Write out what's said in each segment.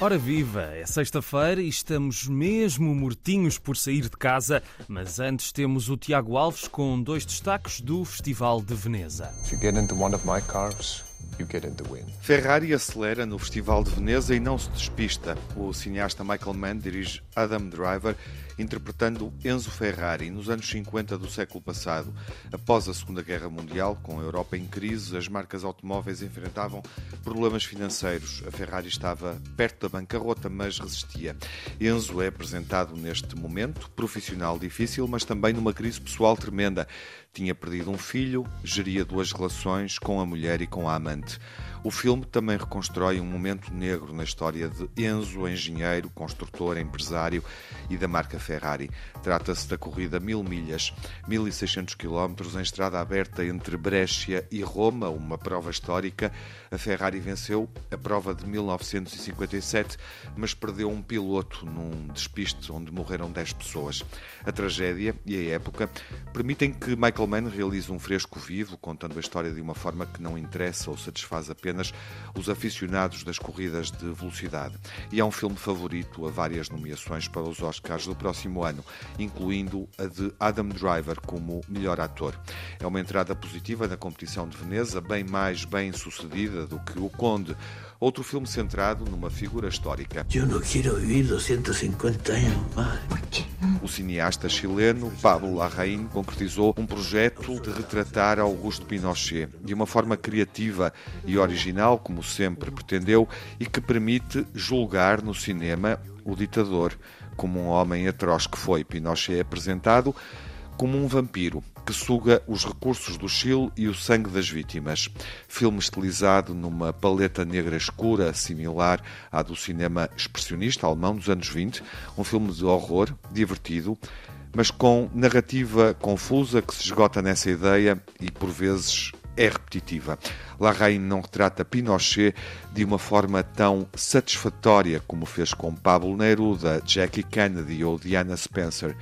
Ora viva, é sexta-feira e estamos mesmo mortinhos por sair de casa, mas antes temos o Tiago Alves com dois destaques do Festival de Veneza. If you get into one of my cars, wind. Ferrari acelera no Festival de Veneza e não se despista. O cineasta Michael Mann dirige Adam Driver, interpretando Enzo Ferrari nos anos 50 do século passado. Após a Segunda Guerra Mundial, com a Europa em crise, as marcas automóveis enfrentavam problemas financeiros. A Ferrari estava perto da bancarrota, mas resistia. Enzo é apresentado neste momento profissional difícil, mas também numa crise pessoal tremenda. Tinha perdido um filho, geria duas relações com a mulher e com a amante. O filme também reconstrói um momento negro na história de Enzo, engenheiro, construtor, empresário e da marca Ferrari. Trata-se da corrida mil milhas, 1600 quilómetros em estrada aberta entre Brescia e Roma, uma prova histórica. A Ferrari venceu a prova de 1957, mas perdeu um piloto num despiste onde morreram 10 pessoas. A tragédia e a época permitem que Michael Mann realize um fresco vivo, contando a história de uma forma que não interessa ou satisfaz apenas apenas os aficionados das corridas de velocidade. E é um filme favorito a várias nomeações para os Oscars do próximo ano, incluindo a de Adam Driver como melhor ator. É uma entrada positiva na competição de Veneza, bem mais bem sucedida do que O Conde, outro filme centrado numa figura histórica. Eu não quero viver 250 anos mais. O cineasta chileno Pablo Larraín concretizou um projeto de retratar Augusto Pinochet de uma forma criativa e original, como sempre pretendeu, e que permite julgar no cinema o ditador como um homem atroz que foi. Pinochet é apresentado como um vampiro que suga os recursos do Chile e o sangue das vítimas. Filme estilizado numa paleta negra escura, similar à do cinema expressionista alemão dos anos 20, um filme de horror, divertido, mas com narrativa confusa que se esgota nessa ideia e por vezes é repetitiva. Larraín não retrata Pinochet de uma forma tão satisfatória como fez com Pablo Neruda, Jackie Kennedy ou Diana Spencer.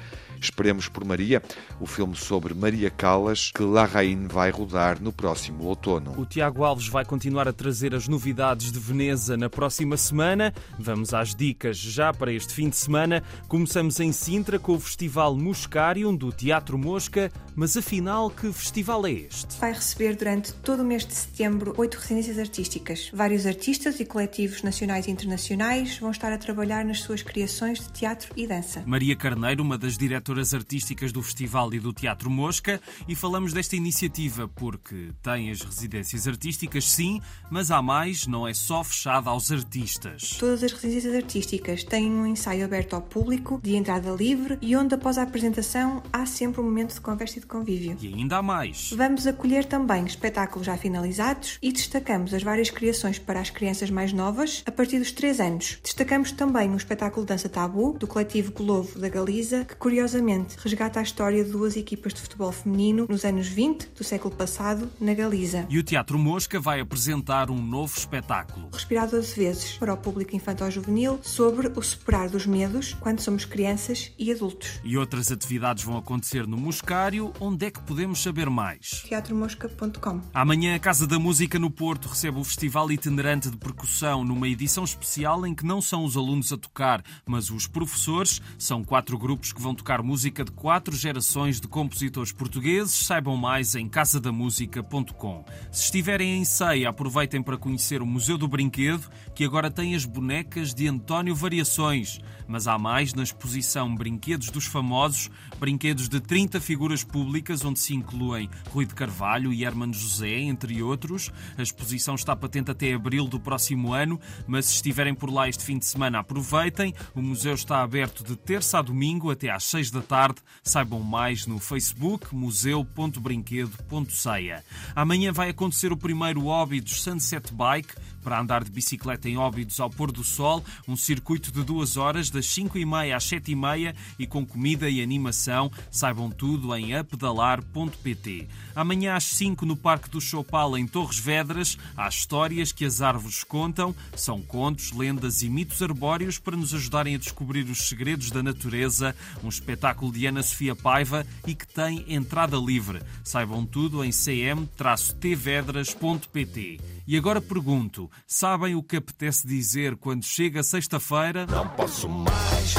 Esperemos por Maria, o filme sobre Maria Callas, que Larraín vai rodar no próximo outono. O Tiago Alves vai continuar a trazer as novidades de Veneza na próxima semana. Vamos às dicas já para este fim de semana. Começamos em Sintra com o Festival Muscarium do Teatro Mosca, mas afinal, que festival é este? Vai receber durante todo o mês de setembro oito residências artísticas. Vários artistas e coletivos nacionais e internacionais vão estar a trabalhar nas suas criações de teatro e dança. Maria Carneiro, uma das diretoras diretoras artísticas do Festival e do Teatro Mosca e falamos desta iniciativa porque tem as residências artísticas, sim, mas há mais, não é só fechada aos artistas. Todas as residências artísticas têm um ensaio aberto ao público, de entrada livre e onde, após a apresentação, há sempre um momento de conversa e de convívio. E ainda há mais. Vamos acolher também espetáculos já finalizados e destacamos as várias criações para as crianças mais novas a partir dos 3 anos. Destacamos também o espetáculo Dança Tabu, do coletivo Globo da Galiza, que curiosamente curiosamente, resgata a história de duas equipas de futebol feminino nos anos 20 do século passado, na Galiza. E o Teatro Mosca vai apresentar um novo espetáculo. Respirar 12 vezes para o público infantil-juvenil sobre o superar dos medos quando somos crianças e adultos. E outras atividades vão acontecer no Moscário. Onde é que podemos saber mais? teatromosca.com Amanhã a Casa da Música no Porto recebe o Festival Itinerante de Percussão numa edição especial em que não são os alunos a tocar, mas os professores. São quatro grupos que vão tocar música de quatro gerações de compositores portugueses. Saibam mais em casadamúsica.com. Se estiverem em Ceia, aproveitem para conhecer o Museu do Brinquedo, que agora tem as bonecas de António Variações. Mas há mais na exposição Brinquedos dos Famosos, brinquedos de 30 figuras públicas, onde se incluem Rui de Carvalho e Hermano José, entre outros. A exposição está patente até abril do próximo ano, mas se estiverem por lá este fim de semana, aproveitem. O museu está aberto de terça a domingo até às 6 da tarde. Saibam mais no Facebook museu.brinquedo.ceia. Amanhã vai acontecer o primeiro hobby dos Sunset Bike para andar de bicicleta em Óbidos ao pôr do sol, um circuito de duas horas, das 5 e meia às 7 e meia e com comida e animação. Saibam tudo em apedalar.pt. Amanhã às 5 no Parque do Chopal, em Torres Vedras, há histórias que as árvores contam. São contos, lendas e mitos arbóreos para nos ajudarem a descobrir os segredos da natureza. Um espetáculo de Ana Sofia Paiva e que tem entrada livre. Saibam tudo em cm-tvedras.pt. E agora pergunto: sabem o que apetece dizer quando chega sexta-feira? Não posso mais.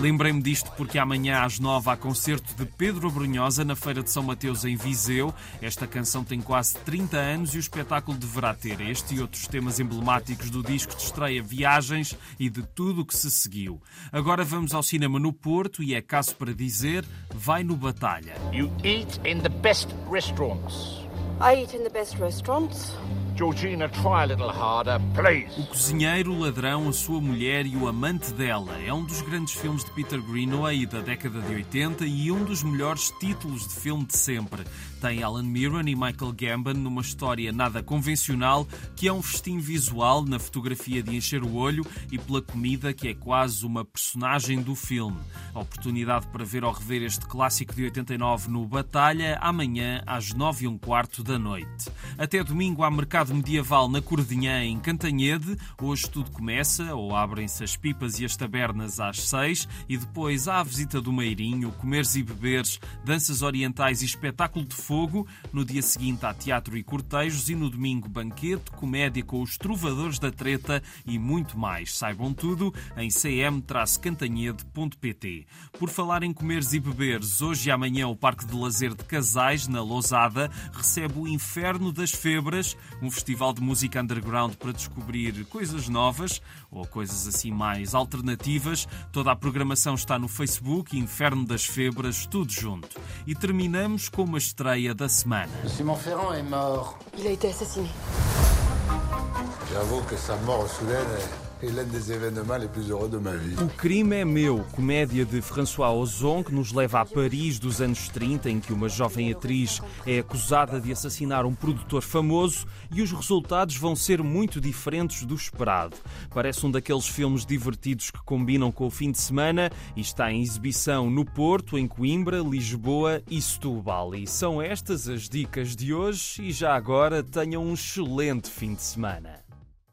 Lembrei-me disto porque amanhã às nove há concerto de Pedro Abrunhosa na Feira de São Mateus em Viseu. Esta canção tem quase 30 anos e o espetáculo deverá ter este e outros temas emblemáticos do disco de estreia Viagens e de tudo o que se seguiu. Agora vamos ao cinema no Porto e é caso para dizer, vai no Batalha. You eat in the best restaurants. I eat in the best restaurants. Georgina, try a little harder, please. O cozinheiro, o ladrão, a sua mulher e o amante dela é um dos grandes filmes de Peter Greenaway da década de 80 e um dos melhores títulos de filme de sempre. Tem Alan Mirren e Michael Gambon numa história nada convencional que é um festim visual na fotografia de encher o olho e pela comida que é quase uma personagem do filme. A oportunidade para ver ou rever este clássico de 89 no Batalha amanhã às 9 e um quarto da noite. Até domingo há mercado medieval na Cordinhã, em Cantanhede. Hoje tudo começa, ou abrem-se as pipas e as tabernas às seis, e depois há a visita do Meirinho, comeres e beberes, danças orientais e espetáculo de fogo. No dia seguinte há teatro e cortejos, e no domingo banquete, comédia com os trovadores da treta e muito mais. Saibam tudo em cm-cantanhede.pt. Por falar em comeres e beberes, hoje e amanhã o Parque de Lazer de Casais, na Lousada, recebe o Inferno das Febras, um festival de música underground para descobrir coisas novas ou coisas assim mais alternativas. Toda a programação está no Facebook, Inferno das Febras, tudo junto. E terminamos com uma estreia da semana. Simon Ferrand est mort. Il a été assassiné. J'avoue que sa mort soudaine O Crime é Meu, comédia de François Ozon, que nos leva a Paris dos anos 30, em que uma jovem atriz é acusada de assassinar um produtor famoso e os resultados vão ser muito diferentes do esperado. Parece um daqueles filmes divertidos que combinam com o fim de semana e está em exibição no Porto, em Coimbra, Lisboa e Setúbal. E são estas as dicas de hoje e já agora tenham um excelente fim de semana.